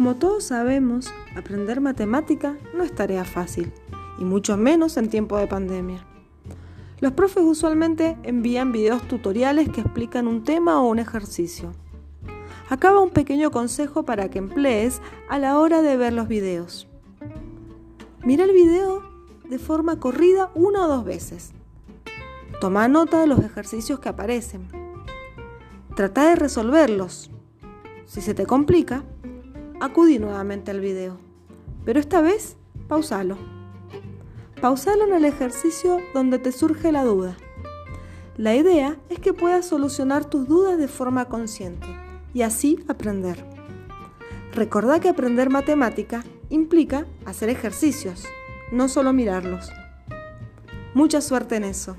Como todos sabemos, aprender matemática no es tarea fácil, y mucho menos en tiempo de pandemia. Los profes usualmente envían videos tutoriales que explican un tema o un ejercicio. Acaba un pequeño consejo para que emplees a la hora de ver los videos. Mira el video de forma corrida una o dos veces. Toma nota de los ejercicios que aparecen. Trata de resolverlos. Si se te complica, acudí nuevamente al video, pero esta vez pausalo. Pausalo en el ejercicio donde te surge la duda. La idea es que puedas solucionar tus dudas de forma consciente y así aprender. Recordá que aprender matemática implica hacer ejercicios, no solo mirarlos. Mucha suerte en eso.